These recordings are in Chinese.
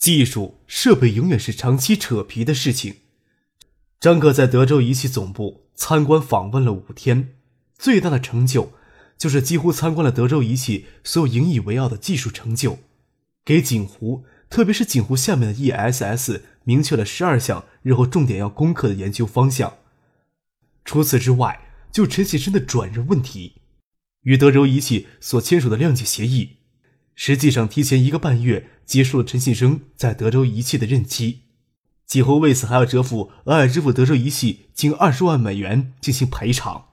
技术设备永远是长期扯皮的事情。张克在德州仪器总部参观访问了五天，最大的成就就是几乎参观了德州仪器所有引以为傲的技术成就，给锦湖，特别是锦湖下面的 ESS 明确了十二项日后重点要攻克的研究方向。除此之外，就陈启生的转任问题，与德州仪器所签署的谅解协议。实际上，提前一个半月结束了陈信生在德州仪器的任期，几乎为此还要折付额外支付德州仪器近二十万美元进行赔偿。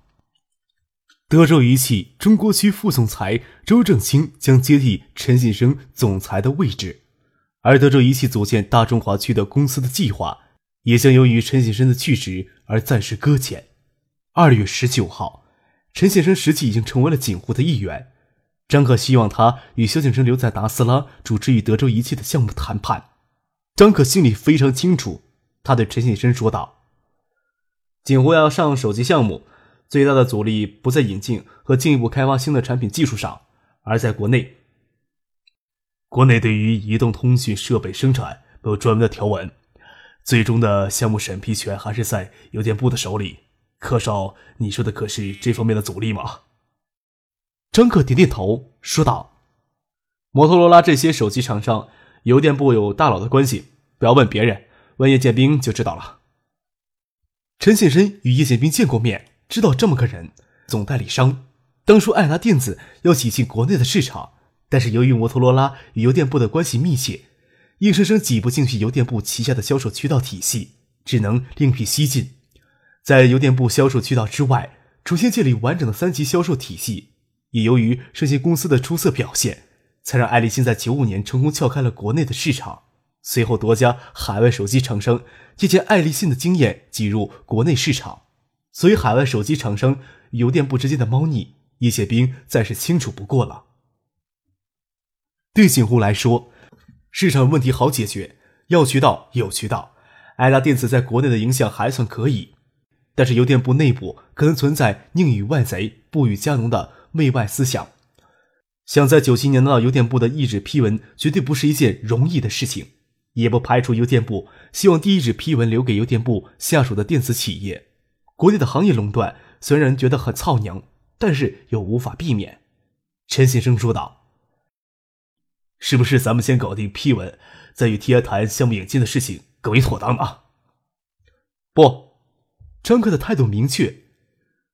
德州仪器中国区副总裁周正清将接替陈信生总裁的位置，而德州仪器组建大中华区的公司的计划也将由于陈信生的去职而暂时搁浅。二月十九号，陈先生实际已经成为了锦湖的一员。张可希望他与萧景生留在达斯拉主持与德州仪器的项目谈判。张可心里非常清楚，他对陈景生说道：“锦湖要上手机项目，最大的阻力不在引进和进一步开发新的产品技术上，而在国内。国内对于移动通讯设备生产没有专门的条文，最终的项目审批权还是在邮电部的手里。柯少，你说的可是这方面的阻力吗？”张克点点头，说道：“摩托罗拉这些手机厂商，邮电部有大佬的关系，不要问别人，问叶剑兵就知道了。”陈先生与叶剑兵见过面，知道这么个人，总代理商。当初爱拿电子要挤进国内的市场，但是由于摩托罗拉与邮电部的关系密切，硬生生挤不进去邮电部旗下的销售渠道体系，只能另辟蹊径，在邮电部销售渠道之外，重新建立完整的三级销售体系。也由于这些公司的出色表现，才让爱立信在九五年成功撬开了国内的市场。随后，多家海外手机厂商借鉴爱立信的经验挤入国内市场。所以，海外手机厂商邮电部之间的猫腻，叶宪兵再是清楚不过了。对锦湖来说，市场问题好解决，要渠道有渠道。爱达电子在国内的影响还算可以，但是邮电部内部可能存在宁与外贼不与家农的。媚外思想，想在九七年拿到邮电部的一纸批文，绝对不是一件容易的事情。也不排除邮电部希望第一纸批文留给邮电部下属的电子企业。国内的行业垄断虽然觉得很操娘，但是又无法避免。陈先生说道：“是不是咱们先搞定批文，再与 TI 谈项目引进的事情更为妥当呢？”不，张克的态度明确，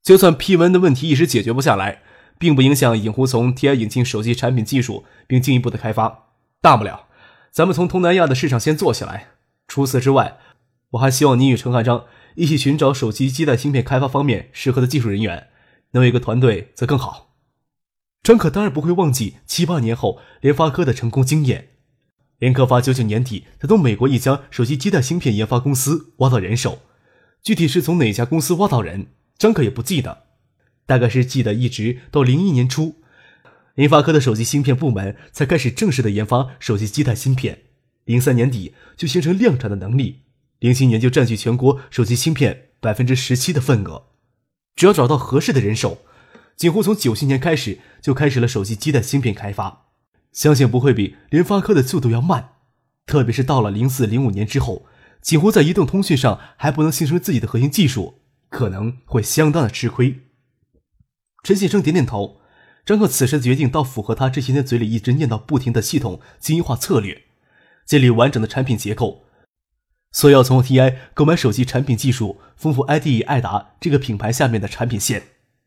就算批文的问题一时解决不下来。并不影响影狐从 TI 引进手机产品技术，并进一步的开发。大不了，咱们从东南亚的市场先做起来。除此之外，我还希望你与陈汉章一起寻找手机基带芯片开发方面适合的技术人员，能有一个团队则更好。张可当然不会忘记七八年后联发科的成功经验。联科发九九年底才从美国一家手机基带芯片研发公司挖到人手，具体是从哪家公司挖到人，张可也不记得。大概是记得，一直到零一年初，联发科的手机芯片部门才开始正式的研发手机基带芯片。零三年底就形成量产的能力，零七年就占据全国手机芯片百分之十七的份额。只要找到合适的人手，几乎从九七年开始就开始了手机基带芯片开发，相信不会比联发科的速度要慢。特别是到了零四零五年之后，几乎在移动通讯上还不能形成自己的核心技术，可能会相当的吃亏。陈先生点点头。张克此时的决定，倒符合他这些年嘴里一直念叨不停的系统精英化策略，建立完整的产品结构。所以要从 TI 购买手机产品技术，丰富 IDE 爱达这个品牌下面的产品线，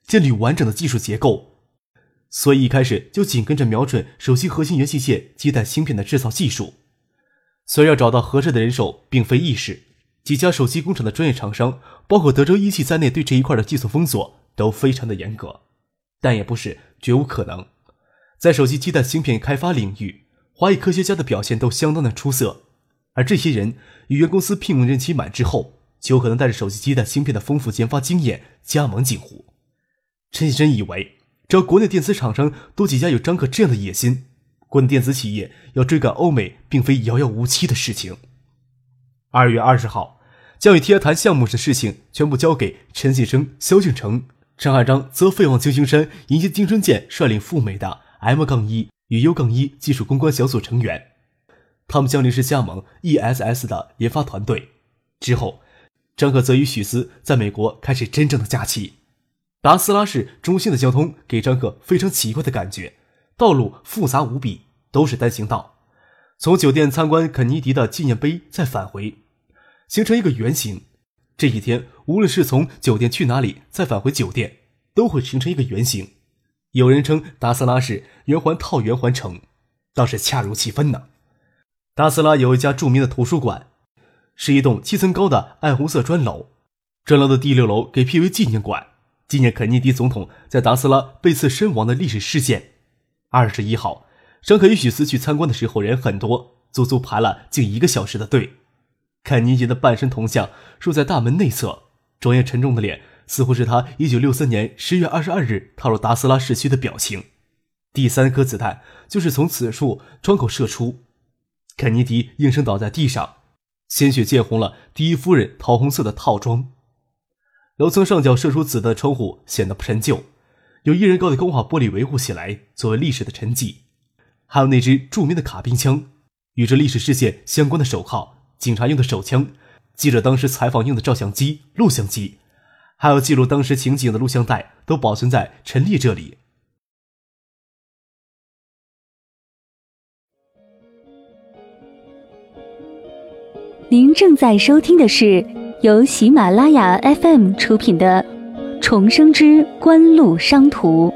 建立完整的技术结构。所以一开始就紧跟着瞄准手机核心元器件基带芯片的制造技术。所以要找到合适的人手并非易事，几家手机工厂的专业厂商，包括德州仪器在内，对这一块的技术封锁都非常的严格。但也不是绝无可能，在手机基带芯片开发领域，华裔科学家的表现都相当的出色。而这些人与原公司聘用任期满之后，就有可能带着手机基带芯片的丰富研发经验加盟锦湖。陈先生以为，只要国内电子厂商多几家有张克这样的野心，国内电子企业要追赶欧美，并非遥遥无期的事情。二月二十号，将与 TI 谈项目的事情全部交给陈信生、萧敬成、张汉章，则飞往旧金山迎接金春健率领赴美的 M 杠一与 U 杠一技术攻关小组成员。他们将临时加盟 ESS 的研发团队。之后，张可则与许思在美国开始真正的假期。达斯拉市中心的交通给张可非常奇怪的感觉，道路复杂无比，都是单行道。从酒店参观肯尼迪的纪念碑，再返回，形成一个圆形。这一天，无论是从酒店去哪里，再返回酒店，都会形成一个圆形。有人称达斯拉是圆环套圆环城，倒是恰如其分呢。达斯拉有一家著名的图书馆，是一栋七层高的暗红色砖楼。砖楼的第六楼给辟为纪念馆，纪念肯尼迪总统在达斯拉被刺身亡的历史事件。二十一号，张可与许思去参观的时候人很多，足足排了近一个小时的队。肯尼迪的半身铜像竖在大门内侧，庄严沉重的脸似乎是他一九六三年十月二十二日踏入达斯拉市区的表情。第三颗子弹就是从此处窗口射出。肯尼迪应声倒在地上，鲜血溅红了第一夫人桃红色的套装。楼层上角射出子弹的窗户显得陈旧，有一人高的钢化玻璃维护起来，作为历史的沉寂。还有那支著名的卡宾枪，与这历史事件相关的手铐，警察用的手枪，记者当时采访用的照相机、录像机，还有记录当时情景的录像带，都保存在陈列这里。您正在收听的是由喜马拉雅 FM 出品的《重生之官路商途》。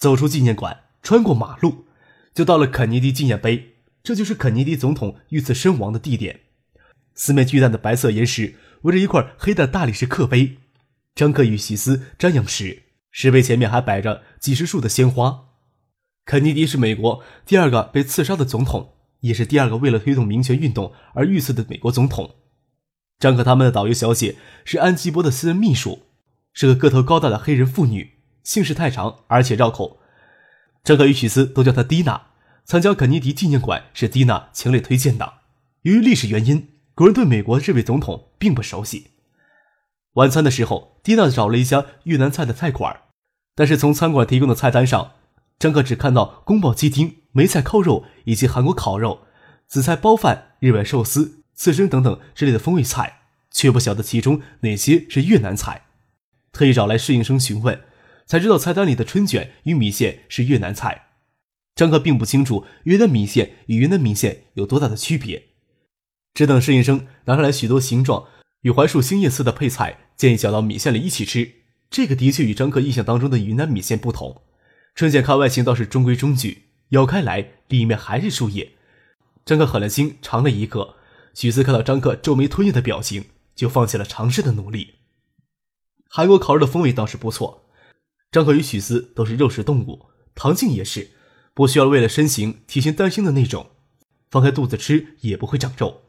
走出纪念馆，穿过马路，就到了肯尼迪纪念碑。这就是肯尼迪总统遇刺身亡的地点。四面巨大的白色岩石围着一块黑的大理石刻碑。张克与西斯瞻仰时。石碑前面还摆着几十束的鲜花。肯尼迪是美国第二个被刺杀的总统，也是第二个为了推动民权运动而遇刺的美国总统。张克他们的导游小姐是安吉波的私人秘书，是个个头高大的黑人妇女，姓氏太长而且绕口。张可与许斯都叫他蒂娜。参加肯尼迪纪念馆是蒂娜强烈推荐的。由于历史原因，国人对美国这位总统并不熟悉。晚餐的时候，蒂娜找了一家越南菜的菜馆，但是从餐馆提供的菜单上，张克只看到宫保鸡丁、梅菜扣肉以及韩国烤肉、紫菜包饭、日本寿司、刺身等等之类的风味菜，却不晓得其中哪些是越南菜。特意找来侍应生询问，才知道菜单里的春卷与米线是越南菜。张克并不清楚越南米线与云南米线有多大的区别，只等侍应生拿上来许多形状。与槐树新叶似的配菜，建议搅到米线里一起吃。这个的确与张克印象当中的云南米线不同。春卷看外形倒是中规中矩，咬开来里面还是树叶。张克狠了心尝了一个，许思看到张克皱眉吞咽的表情，就放弃了尝试的努力。韩国烤肉的风味倒是不错。张克与许思都是肉食动物，唐静也是，不需要为了身形提前担心的那种，放开肚子吃也不会长肉。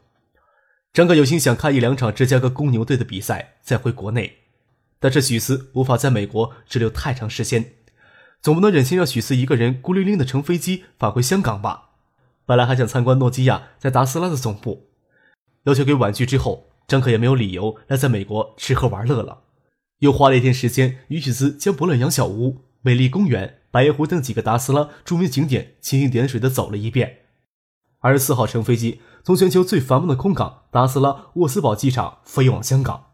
张克有心想看一两场芝加哥公牛队的比赛，再回国内，但是许思无法在美国滞留太长时间，总不能忍心让许思一个人孤零零的乘飞机返回香港吧？本来还想参观诺基亚在达斯拉的总部，要求给婉拒之后，张可也没有理由来在美国吃喝玩乐了，又花了一天时间与许思将伯乐羊小屋、美丽公园、白湖等几个达斯拉著名景点蜻蜓点水的走了一遍。二十四号乘飞机。从全球最繁忙的空港达斯拉沃斯堡机场飞往香港，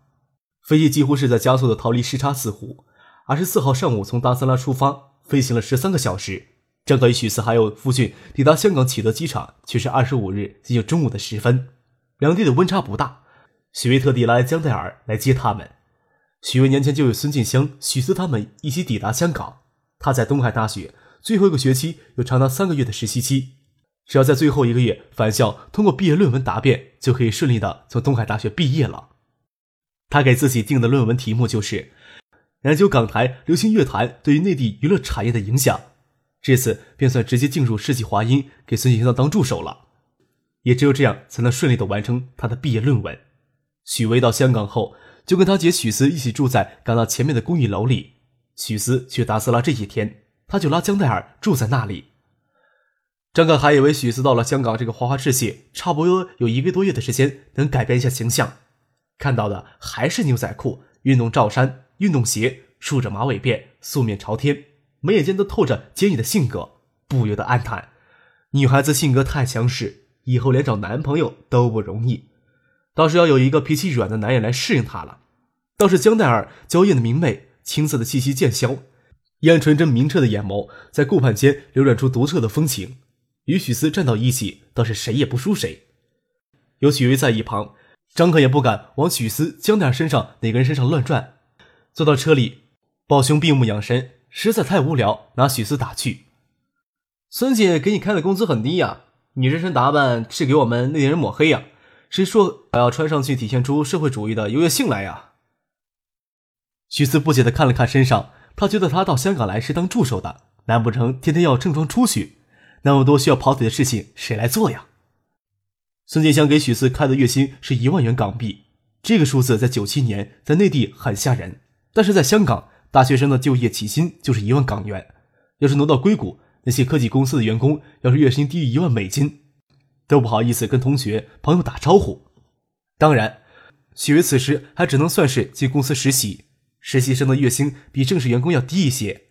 飞机几乎是在加速的逃离时差四湖。二十四号上午从达斯拉出发，飞行了十三个小时。张可与许思还有夫俊抵达香港启德机场，却是二十五日接近中午的时分，两地的温差不大。许巍特地拉来江戴尔来接他们。许巍年前就与孙静香、许思他们一起抵达香港。他在东海大学最后一个学期有长达三个月的实习期。只要在最后一个月返校，通过毕业论文答辩，就可以顺利的从东海大学毕业了。他给自己定的论文题目就是：研究港台流行乐坛对于内地娱乐产业的影响。这次便算直接进入世纪华音，给孙锦香当助手了。也只有这样，才能顺利的完成他的毕业论文。许巍到香港后，就跟他姐许思一起住在港大前面的公寓楼里。许思去达斯拉这几天，他就拉江黛儿住在那里。张可还以为许思到了香港这个花花世界，差不多有一个多月的时间能改变一下形象，看到的还是牛仔裤、运动罩衫、运动鞋、梳着马尾辫、素面朝天，眉眼间都透着坚毅的性格，不由得暗叹：女孩子性格太强势，以后连找男朋友都不容易。倒是要有一个脾气软的男人来适应她了。倒是江黛儿娇艳的明媚，青涩的气息渐消，一暗纯真明澈的眼眸在顾盼间流转出独特的风情。与许思站到一起，倒是谁也不输谁。有许巍在一旁，张可也不敢往许思、江黛儿身上哪个人身上乱转。坐到车里，抱兄闭目养神，实在太无聊，拿许思打趣：“孙姐给你开的工资很低呀，你这身打扮是给我们内地人抹黑呀？谁说还要穿上去体现出社会主义的优越性来呀？”许思不解的看了看身上，他觉得他到香港来是当助手的，难不成天天要正装出去？那么多需要跑腿的事情，谁来做呀？孙建湘给许四开的月薪是一万元港币，这个数字在九七年在内地很吓人，但是在香港，大学生的就业起薪就是一万港元。要是挪到硅谷，那些科技公司的员工要是月薪低于一万美金，都不好意思跟同学朋友打招呼。当然，许巍此时还只能算是进公司实习，实习生的月薪比正式员工要低一些。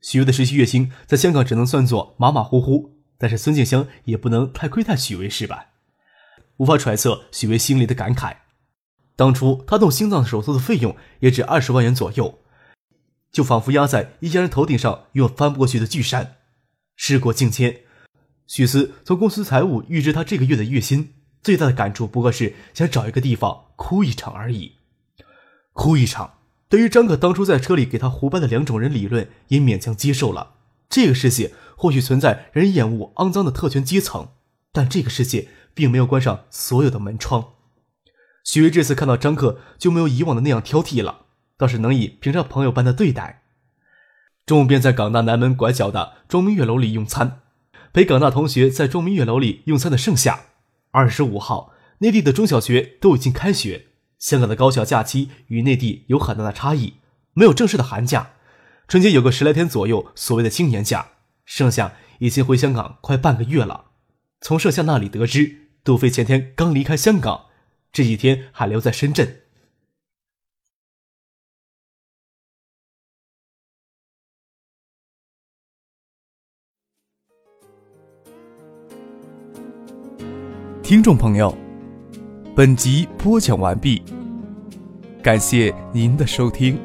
许巍的实习月薪在香港只能算作马马虎虎，但是孙静香也不能太亏待许巍是吧？无法揣测许巍心里的感慨。当初他动心脏手术的费用也只二十万元左右，就仿佛压在一家人头顶上又翻不过去的巨山。事过境迁，许思从公司财务预支他这个月的月薪，最大的感触不过是想找一个地方哭一场而已，哭一场。对于张可当初在车里给他胡掰的两种人理论，也勉强接受了。这个世界或许存在人厌恶、肮脏的特权阶层，但这个世界并没有关上所有的门窗。许巍这次看到张克，就没有以往的那样挑剔了，倒是能以平常朋友般的对待。中午便在港大南门拐角的庄明月楼里用餐，陪港大同学在庄明月楼里用餐的盛夏。二十五号，内地的中小学都已经开学。香港的高校假期与内地有很大的差异，没有正式的寒假，春节有个十来天左右，所谓的青年假。盛夏已经回香港快半个月了，从盛夏那里得知，杜飞前天刚离开香港，这几天还留在深圳。听众朋友。本集播讲完毕，感谢您的收听。